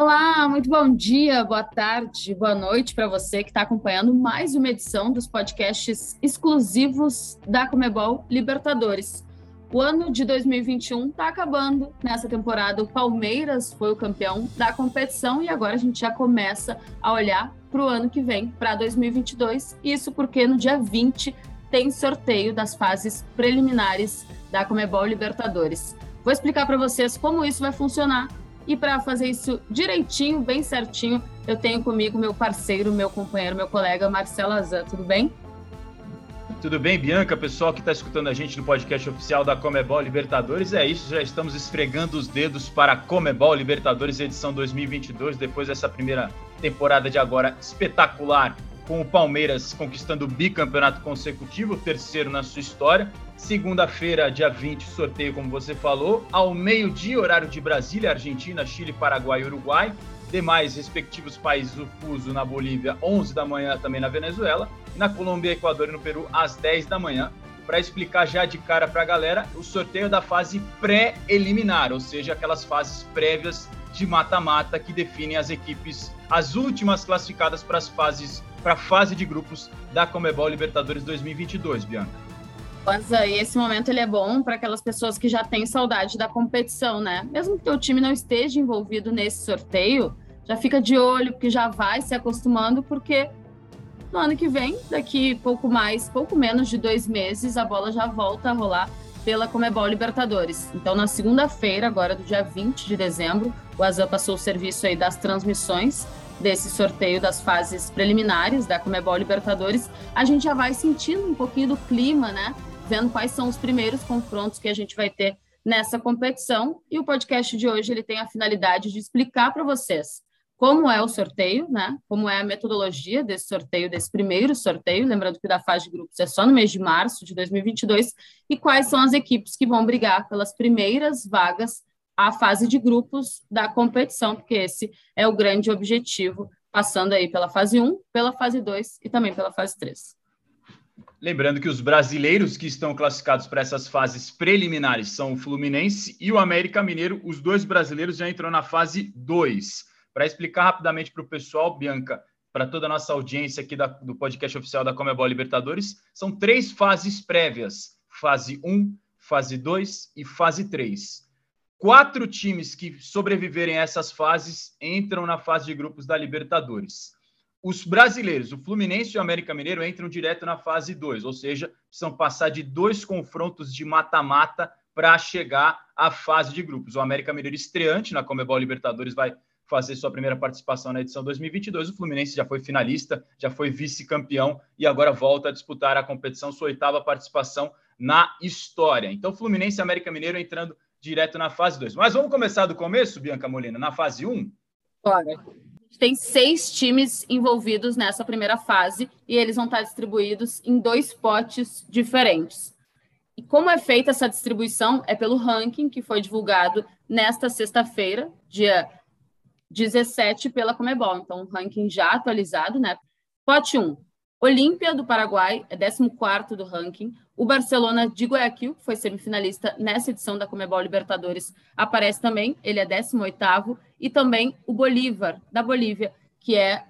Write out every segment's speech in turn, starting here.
Olá, muito bom dia, boa tarde, boa noite para você que está acompanhando mais uma edição dos podcasts exclusivos da Comebol Libertadores. O ano de 2021 está acabando. Nessa temporada, o Palmeiras foi o campeão da competição e agora a gente já começa a olhar para o ano que vem, para 2022. Isso porque no dia 20 tem sorteio das fases preliminares da Comebol Libertadores. Vou explicar para vocês como isso vai funcionar e para fazer isso direitinho, bem certinho, eu tenho comigo meu parceiro, meu companheiro, meu colega Marcelo Azan. Tudo bem? Tudo bem, Bianca? Pessoal que está escutando a gente no podcast oficial da Comebol Libertadores, é isso, já estamos esfregando os dedos para a Comebol Libertadores edição 2022, depois dessa primeira temporada de agora espetacular, com o Palmeiras conquistando o bicampeonato consecutivo, terceiro na sua história. Segunda-feira, dia 20, sorteio, como você falou, ao meio-dia, horário de Brasília, Argentina, Chile, Paraguai e Uruguai. Demais respectivos países o fuso na Bolívia, 11 da manhã também na Venezuela, e na Colômbia, Equador e no Peru, às 10 da manhã, para explicar já de cara para a galera o sorteio da fase pré-eliminar, ou seja, aquelas fases prévias de mata-mata que definem as equipes, as últimas classificadas para as fases, para a fase de grupos da Comebol Libertadores 2022, Bianca. Aí esse momento ele é bom para aquelas pessoas que já têm saudade da competição, né? Mesmo que o time não esteja envolvido nesse sorteio, já fica de olho, porque já vai se acostumando, porque no ano que vem, daqui pouco mais, pouco menos de dois meses, a bola já volta a rolar pela Comebol Libertadores. Então, na segunda-feira, agora do dia 20 de dezembro, o Azam passou o serviço aí das transmissões desse sorteio das fases preliminares da Comebol Libertadores. A gente já vai sentindo um pouquinho do clima, né? Vendo quais são os primeiros confrontos que a gente vai ter nessa competição. E o podcast de hoje ele tem a finalidade de explicar para vocês como é o sorteio, né? Como é a metodologia desse sorteio, desse primeiro sorteio, lembrando que da fase de grupos é só no mês de março de 2022, e quais são as equipes que vão brigar pelas primeiras vagas à fase de grupos da competição, porque esse é o grande objetivo, passando aí pela fase 1, pela fase 2 e também pela fase 3. Lembrando que os brasileiros que estão classificados para essas fases preliminares são o Fluminense e o América Mineiro. Os dois brasileiros já entram na fase 2. Para explicar rapidamente para o pessoal, Bianca, para toda a nossa audiência aqui da, do podcast oficial da Comebol Libertadores, são três fases prévias: fase 1, fase 2 e fase 3. Quatro times que sobreviverem a essas fases entram na fase de grupos da Libertadores os brasileiros, o Fluminense e o América Mineiro, entram direto na fase 2, ou seja, precisam passar de dois confrontos de mata-mata para chegar à fase de grupos. O América Mineiro estreante na Comebol Libertadores vai fazer sua primeira participação na edição 2022. O Fluminense já foi finalista, já foi vice-campeão e agora volta a disputar a competição, sua oitava participação na história. Então, Fluminense e América Mineiro entrando direto na fase 2. Mas vamos começar do começo, Bianca Molina, na fase 1? Um? Bora tem seis times envolvidos nessa primeira fase e eles vão estar distribuídos em dois potes diferentes. E como é feita essa distribuição? É pelo ranking que foi divulgado nesta sexta-feira, dia 17, pela Comebol. Então, um ranking já atualizado, né? Pote 1, Olímpia do Paraguai é 14 do ranking. O Barcelona de Guayaquil, que foi semifinalista nessa edição da Comebol Libertadores, aparece também, ele é 18 e também o Bolívar da Bolívia, que é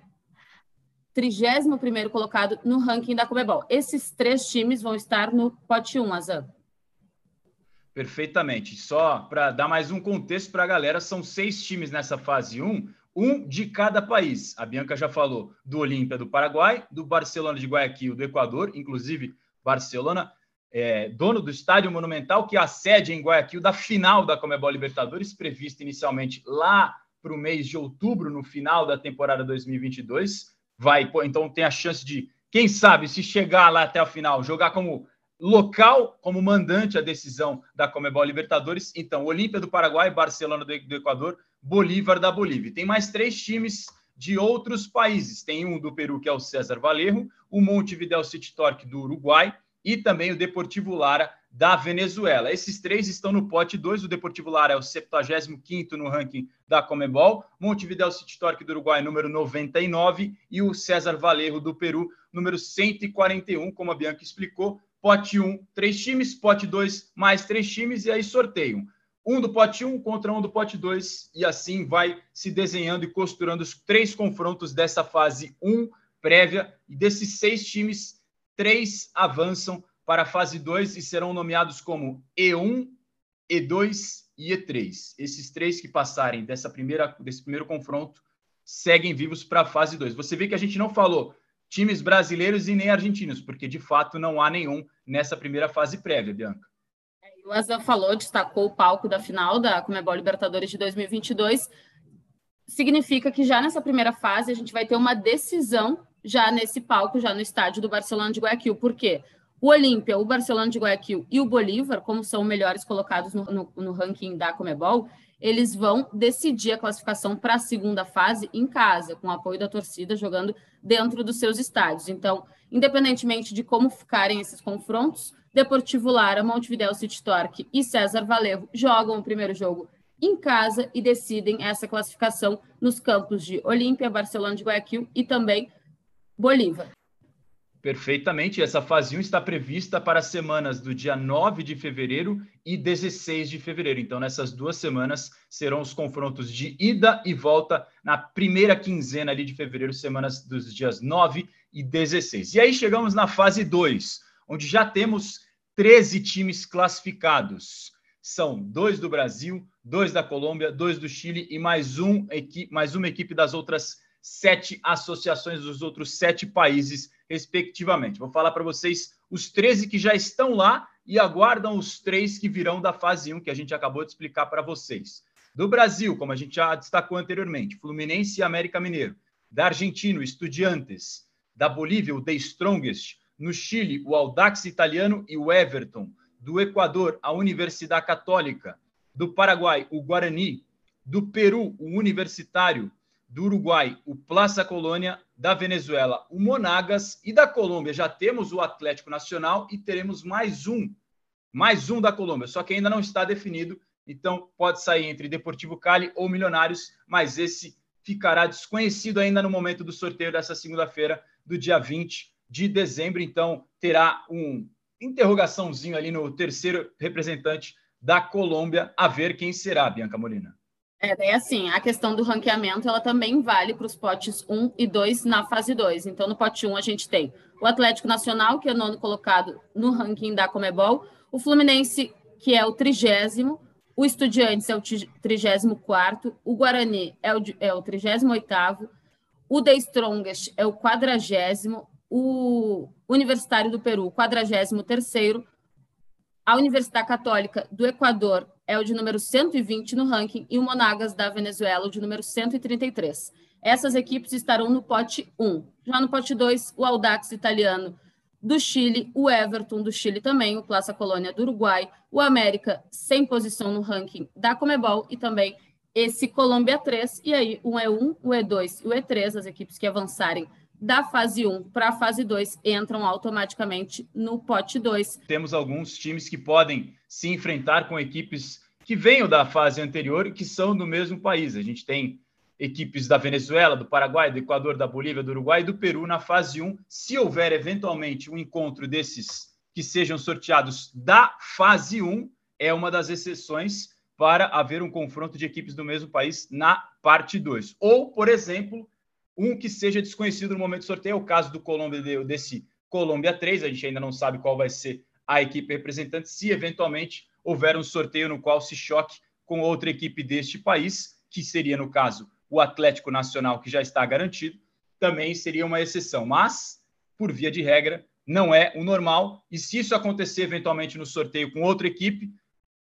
31 colocado no ranking da Comebol. Esses três times vão estar no pote 1, Azan. Perfeitamente. Só para dar mais um contexto para a galera, são seis times nessa fase 1 um de cada país. A Bianca já falou do Olímpia do Paraguai, do Barcelona de Guayaquil do Equador, inclusive Barcelona, é, dono do Estádio Monumental, que é a sede em Guayaquil da final da Comebol Libertadores, prevista inicialmente lá para o mês de outubro, no final da temporada 2022. Vai, então tem a chance de, quem sabe, se chegar lá até a final, jogar como local, como mandante a decisão da Comebol Libertadores. Então, Olímpia do Paraguai, Barcelona do Equador, Bolívar da Bolívia. Tem mais três times de outros países. Tem um do Peru, que é o César Valerro, o Montevideo City Torque do Uruguai e também o Deportivo Lara da Venezuela. Esses três estão no pote 2. O Deportivo Lara é o 75º no ranking da Comebol, Montevideo City Torque do Uruguai, número 99, e o César Valerro do Peru, número 141, como a Bianca explicou. Pote 1, um, três times, pote 2, mais três times, e aí sorteio um do pote 1 contra um do pote 2, e assim vai se desenhando e costurando os três confrontos dessa fase 1 prévia. E desses seis times, três avançam para a fase 2 e serão nomeados como E1, E2 e E3. Esses três que passarem dessa primeira, desse primeiro confronto seguem vivos para a fase 2. Você vê que a gente não falou times brasileiros e nem argentinos, porque de fato não há nenhum nessa primeira fase prévia, Bianca. O Asa falou, destacou o palco da final da Comebol Libertadores de 2022. Significa que já nessa primeira fase a gente vai ter uma decisão já nesse palco, já no estádio do Barcelona de Guayaquil. Por quê? O Olímpia, o Barcelona de Guayaquil e o Bolívar, como são melhores colocados no, no, no ranking da Comebol, eles vão decidir a classificação para a segunda fase em casa, com o apoio da torcida, jogando dentro dos seus estádios. Então, independentemente de como ficarem esses confrontos, Deportivo Lara, Montevideo City Torque e César Valevo jogam o primeiro jogo em casa e decidem essa classificação nos campos de Olímpia, Barcelona de Guayaquil e também Bolívar. Perfeitamente. Essa fase 1 está prevista para as semanas do dia 9 de fevereiro e 16 de fevereiro. Então, nessas duas semanas serão os confrontos de ida e volta na primeira quinzena ali de fevereiro, semanas dos dias 9 e 16. E aí chegamos na fase 2, onde já temos 13 times classificados. São dois do Brasil, dois da Colômbia, dois do Chile e mais, um, mais uma equipe das outras sete associações dos outros sete países, respectivamente. Vou falar para vocês os 13 que já estão lá e aguardam os três que virão da fase 1, que a gente acabou de explicar para vocês. Do Brasil, como a gente já destacou anteriormente, Fluminense e América Mineiro. Da Argentina, Estudiantes. Da Bolívia, o The Strongest. No Chile, o Audax Italiano e o Everton. Do Equador, a Universidade Católica. Do Paraguai, o Guarani. Do Peru, o Universitário do Uruguai, o Plaza Colônia, da Venezuela, o Monagas e da Colômbia já temos o Atlético Nacional e teremos mais um, mais um da Colômbia, só que ainda não está definido, então pode sair entre Deportivo Cali ou Milionários, mas esse ficará desconhecido ainda no momento do sorteio dessa segunda-feira, do dia 20 de dezembro, então terá um interrogaçãozinho ali no terceiro representante da Colômbia, a ver quem será, Bianca Molina. É, daí assim, a questão do ranqueamento, ela também vale para os potes 1 e 2 na fase 2. Então, no pote 1 a gente tem o Atlético Nacional, que é o nono colocado no ranking da Comebol, o Fluminense, que é o trigésimo, o Estudiantes é o trigésimo quarto, o Guarani é o, é o trigésimo oitavo, o The Strongest é o quadragésimo, o Universitário do Peru, quadragésimo terceiro, a Universidade Católica do Equador é o de número 120 no ranking e o Monagas da Venezuela, o de número 133. Essas equipes estarão no pote 1. Já no pote 2, o Audax italiano do Chile, o Everton do Chile também, o Plaza Colônia do Uruguai, o América sem posição no ranking da Comebol e também esse Colômbia 3. E aí, um E1, o E2 e o E3, as equipes que avançarem da fase 1 para a fase 2 entram automaticamente no pote 2. Temos alguns times que podem se enfrentar com equipes que venham da fase anterior e que são do mesmo país. A gente tem equipes da Venezuela, do Paraguai, do Equador, da Bolívia, do Uruguai e do Peru na fase 1. Se houver eventualmente um encontro desses que sejam sorteados da fase 1, é uma das exceções para haver um confronto de equipes do mesmo país na parte 2. Ou, por exemplo, um que seja desconhecido no momento do sorteio, é o caso do Colômbia desse Colômbia 3, a gente ainda não sabe qual vai ser a equipe representante, se eventualmente houver um sorteio no qual se choque com outra equipe deste país, que seria, no caso, o Atlético Nacional, que já está garantido, também seria uma exceção. Mas, por via de regra, não é o normal. E se isso acontecer eventualmente no sorteio com outra equipe,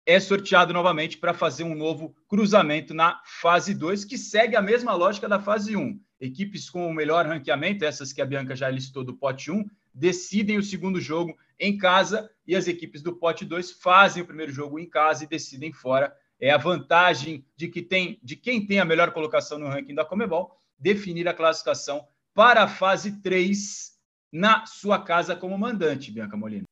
é sorteado novamente para fazer um novo cruzamento na fase 2, que segue a mesma lógica da fase 1 equipes com o melhor ranqueamento, essas que a Bianca já listou do pote 1, decidem o segundo jogo em casa e as equipes do pote 2 fazem o primeiro jogo em casa e decidem fora. É a vantagem de que tem de quem tem a melhor colocação no ranking da Comebol definir a classificação para a fase 3 na sua casa como mandante, Bianca Molina.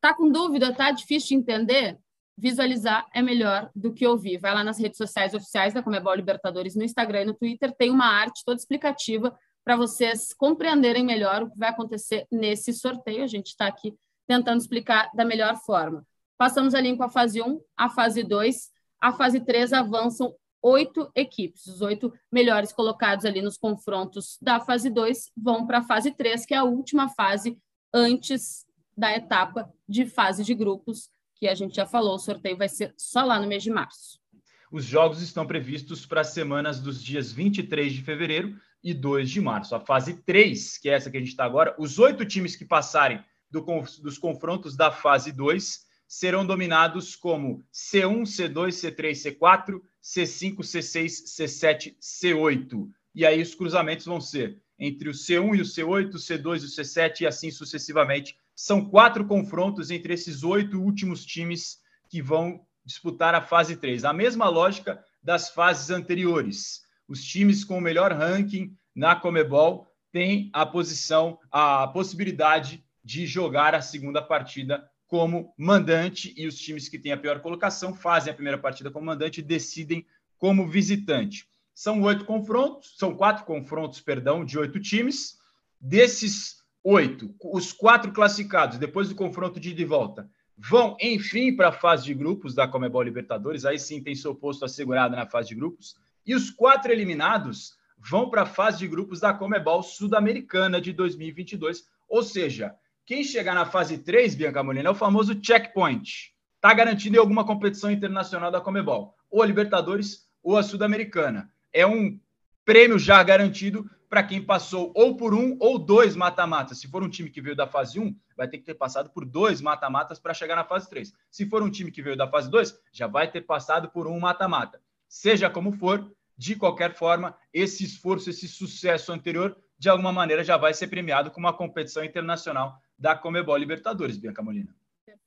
Tá com dúvida, tá difícil de entender? Visualizar é melhor do que ouvir. Vai lá nas redes sociais oficiais da Comebol Libertadores, no Instagram e no Twitter, tem uma arte toda explicativa para vocês compreenderem melhor o que vai acontecer nesse sorteio. A gente está aqui tentando explicar da melhor forma. Passamos a limpo a fase 1, a fase 2. A fase 3 avançam oito equipes. Os oito melhores colocados ali nos confrontos da fase 2 vão para a fase 3, que é a última fase antes da etapa de fase de grupos, que a gente já falou, o sorteio vai ser só lá no mês de março. Os jogos estão previstos para as semanas dos dias 23 de fevereiro e 2 de março. A fase 3, que é essa que a gente está agora, os oito times que passarem do, dos confrontos da fase 2 serão dominados como C1, C2, C3, C4, C5, C6, C7, C8. E aí os cruzamentos vão ser entre o C1 e o C8, o C2 e o C7 e assim sucessivamente. São quatro confrontos entre esses oito últimos times que vão disputar a fase 3. A mesma lógica das fases anteriores. Os times com o melhor ranking na Comebol têm a posição, a possibilidade de jogar a segunda partida como mandante e os times que têm a pior colocação fazem a primeira partida como mandante e decidem como visitante. São oito confrontos, são quatro confrontos, perdão, de oito times. Desses oito, os quatro classificados, depois do confronto de ida e volta, vão, enfim, para a fase de grupos da Comebol Libertadores. Aí sim tem seu posto assegurado na fase de grupos. E os quatro eliminados vão para a fase de grupos da Comebol Sul-Americana de 2022. Ou seja, quem chegar na fase 3, Bianca Molina, é o famoso checkpoint. Está garantido em alguma competição internacional da Comebol, ou a Libertadores ou a Sul-Americana. É um prêmio já garantido para quem passou ou por um ou dois mata-matas. Se for um time que veio da fase 1, vai ter que ter passado por dois mata-matas para chegar na fase 3. Se for um time que veio da fase 2, já vai ter passado por um mata-mata. Seja como for, de qualquer forma, esse esforço, esse sucesso anterior, de alguma maneira já vai ser premiado com uma competição internacional da Comebol Libertadores, Bianca Molina.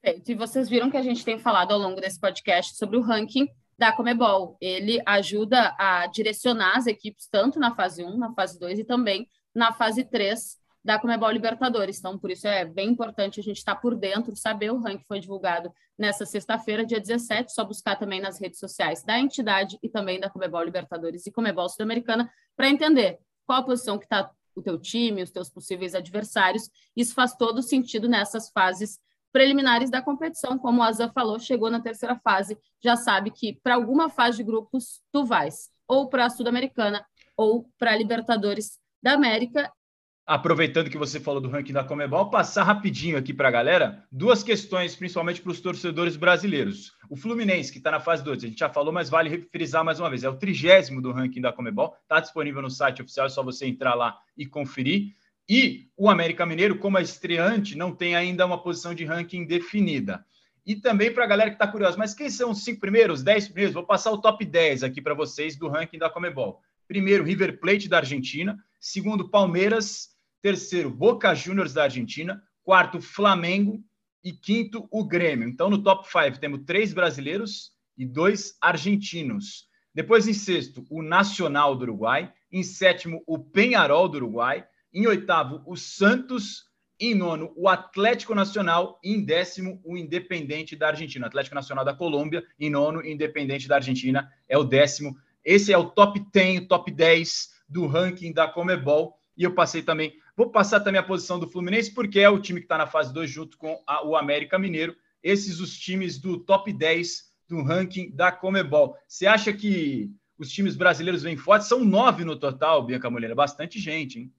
Perfeito. E vocês viram que a gente tem falado ao longo desse podcast sobre o ranking da Comebol. Ele ajuda a direcionar as equipes tanto na fase 1, na fase 2 e também na fase 3 da Comebol Libertadores. Então, por isso é bem importante a gente estar por dentro, saber o ranking foi divulgado nessa sexta-feira, dia 17, só buscar também nas redes sociais da entidade e também da Comebol Libertadores e Comebol Sul-Americana para entender qual a posição que está o teu time, os teus possíveis adversários. Isso faz todo sentido nessas fases preliminares da competição, como o Azan falou, chegou na terceira fase, já sabe que para alguma fase de grupos tu vais, ou para a Sul-Americana ou para a Libertadores da América, aproveitando que você falou do ranking da Comebol, passar rapidinho aqui para a galera duas questões, principalmente para os torcedores brasileiros. O Fluminense, que está na fase 2, a gente já falou, mas vale frisar mais uma vez, é o trigésimo do ranking da Comebol, está disponível no site oficial, é só você entrar lá e conferir. E o América Mineiro, como é estreante, não tem ainda uma posição de ranking definida. E também para a galera que está curiosa, mas quem são os cinco primeiros, dez primeiros? Vou passar o top 10 aqui para vocês do ranking da Comebol. Primeiro, River Plate da Argentina. Segundo, Palmeiras terceiro, Boca Juniors da Argentina, quarto, Flamengo e quinto, o Grêmio. Então, no top 5 temos três brasileiros e dois argentinos. Depois, em sexto, o Nacional do Uruguai. Em sétimo, o Penharol do Uruguai. Em oitavo, o Santos. Em nono, o Atlético Nacional. E em décimo, o Independente da Argentina. Atlético Nacional da Colômbia. Em nono, Independente da Argentina é o décimo. Esse é o top 10, o top 10 do ranking da Comebol. E eu passei também Vou passar também a posição do Fluminense, porque é o time que está na fase 2 junto com a, o América Mineiro. Esses os times do top 10 do ranking da Comebol. Você acha que os times brasileiros vêm fortes? São nove no total, Bianca Mulher. Bastante gente, hein?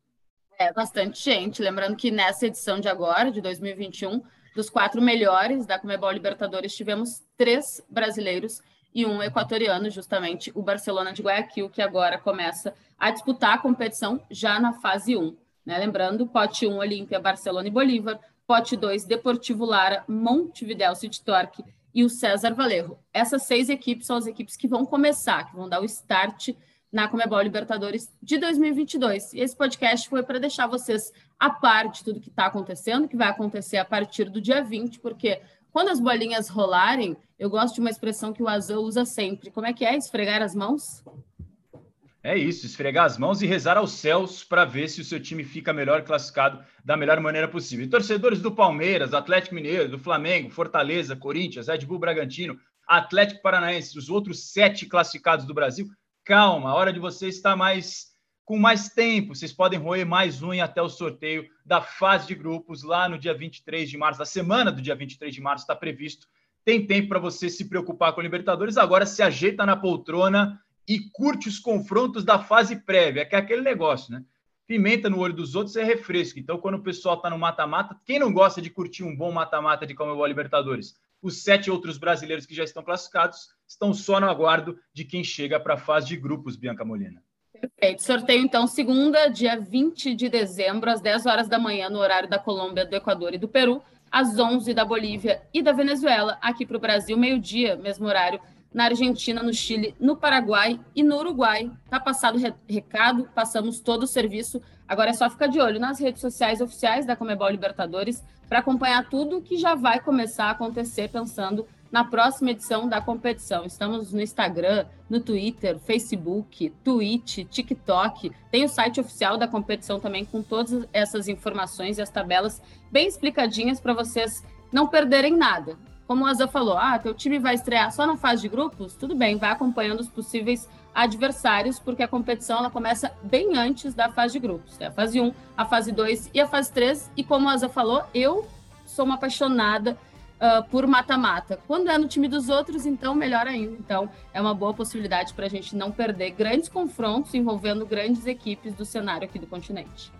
É, bastante gente. Lembrando que nessa edição de agora, de 2021, dos quatro melhores da Comebol Libertadores, tivemos três brasileiros e um equatoriano, justamente o Barcelona de Guayaquil, que agora começa a disputar a competição já na fase 1. Né? Lembrando, pote 1, Olímpia, Barcelona e Bolívar, pote 2, Deportivo Lara, Montevideo City Torque e o César Valerro. Essas seis equipes são as equipes que vão começar, que vão dar o start na Comebol Libertadores de 2022. E esse podcast foi para deixar vocês a par de tudo que está acontecendo, que vai acontecer a partir do dia 20, porque quando as bolinhas rolarem, eu gosto de uma expressão que o Azul usa sempre. Como é que é? Esfregar as mãos? É isso, esfregar as mãos e rezar aos céus para ver se o seu time fica melhor classificado da melhor maneira possível. E torcedores do Palmeiras, Atlético Mineiro, do Flamengo, Fortaleza, Corinthians, Red Bull Bragantino, Atlético Paranaense, os outros sete classificados do Brasil, calma, a hora de você estar mais com mais tempo. Vocês podem roer mais um até o sorteio da fase de grupos lá no dia 23 de março, da semana do dia 23 de março está previsto tem tempo para você se preocupar com a Libertadores. Agora se ajeita na poltrona e curte os confrontos da fase prévia, que é aquele negócio, né? Pimenta no olho dos outros é refresco. Então, quando o pessoal está no mata-mata, quem não gosta de curtir um bom mata-mata de Comebol Libertadores? Os sete outros brasileiros que já estão classificados estão só no aguardo de quem chega para a fase de grupos, Bianca Molina. Perfeito. Sorteio, então, segunda, dia 20 de dezembro, às 10 horas da manhã, no horário da Colômbia, do Equador e do Peru, às 11 da Bolívia e da Venezuela, aqui para o Brasil, meio-dia, mesmo horário, na Argentina, no Chile, no Paraguai e no Uruguai. Tá passado o recado, passamos todo o serviço. Agora é só ficar de olho nas redes sociais oficiais da Comebol Libertadores para acompanhar tudo que já vai começar a acontecer pensando na próxima edição da competição. Estamos no Instagram, no Twitter, Facebook, Twitch, TikTok. Tem o site oficial da competição também com todas essas informações e as tabelas bem explicadinhas para vocês não perderem nada como o Azan falou, ah, teu time vai estrear só na fase de grupos, tudo bem, vai acompanhando os possíveis adversários, porque a competição ela começa bem antes da fase de grupos. É a fase 1, a fase 2 e a fase 3. E como o Asa falou, eu sou uma apaixonada uh, por mata-mata. Quando é no time dos outros, então melhor ainda. Então é uma boa possibilidade para a gente não perder grandes confrontos envolvendo grandes equipes do cenário aqui do continente.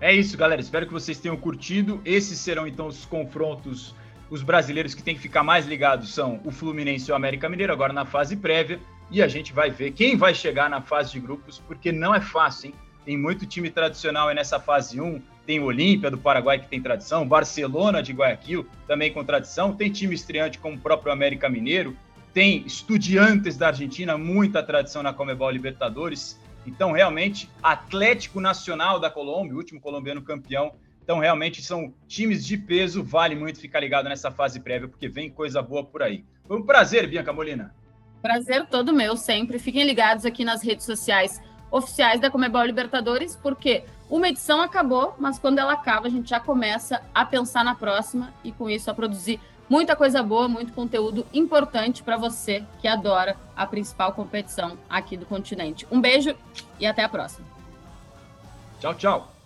É isso, galera. Espero que vocês tenham curtido. Esses serão então os confrontos os brasileiros que têm que ficar mais ligados são o Fluminense e o América Mineiro, agora na fase prévia. E a gente vai ver quem vai chegar na fase de grupos, porque não é fácil, hein? Tem muito time tradicional nessa fase 1. Tem Olímpia do Paraguai, que tem tradição, Barcelona de Guayaquil, também com tradição. Tem time estreante como o próprio América Mineiro. Tem Estudiantes da Argentina, muita tradição na Comebol Libertadores. Então, realmente, Atlético Nacional da Colômbia, o último colombiano campeão, então, realmente, são times de peso. Vale muito ficar ligado nessa fase prévia, porque vem coisa boa por aí. Foi um prazer, Bianca Molina. Prazer todo meu, sempre. Fiquem ligados aqui nas redes sociais oficiais da Comebol Libertadores, porque uma edição acabou, mas quando ela acaba, a gente já começa a pensar na próxima e, com isso, a produzir muita coisa boa, muito conteúdo importante para você que adora a principal competição aqui do continente. Um beijo e até a próxima. Tchau, tchau.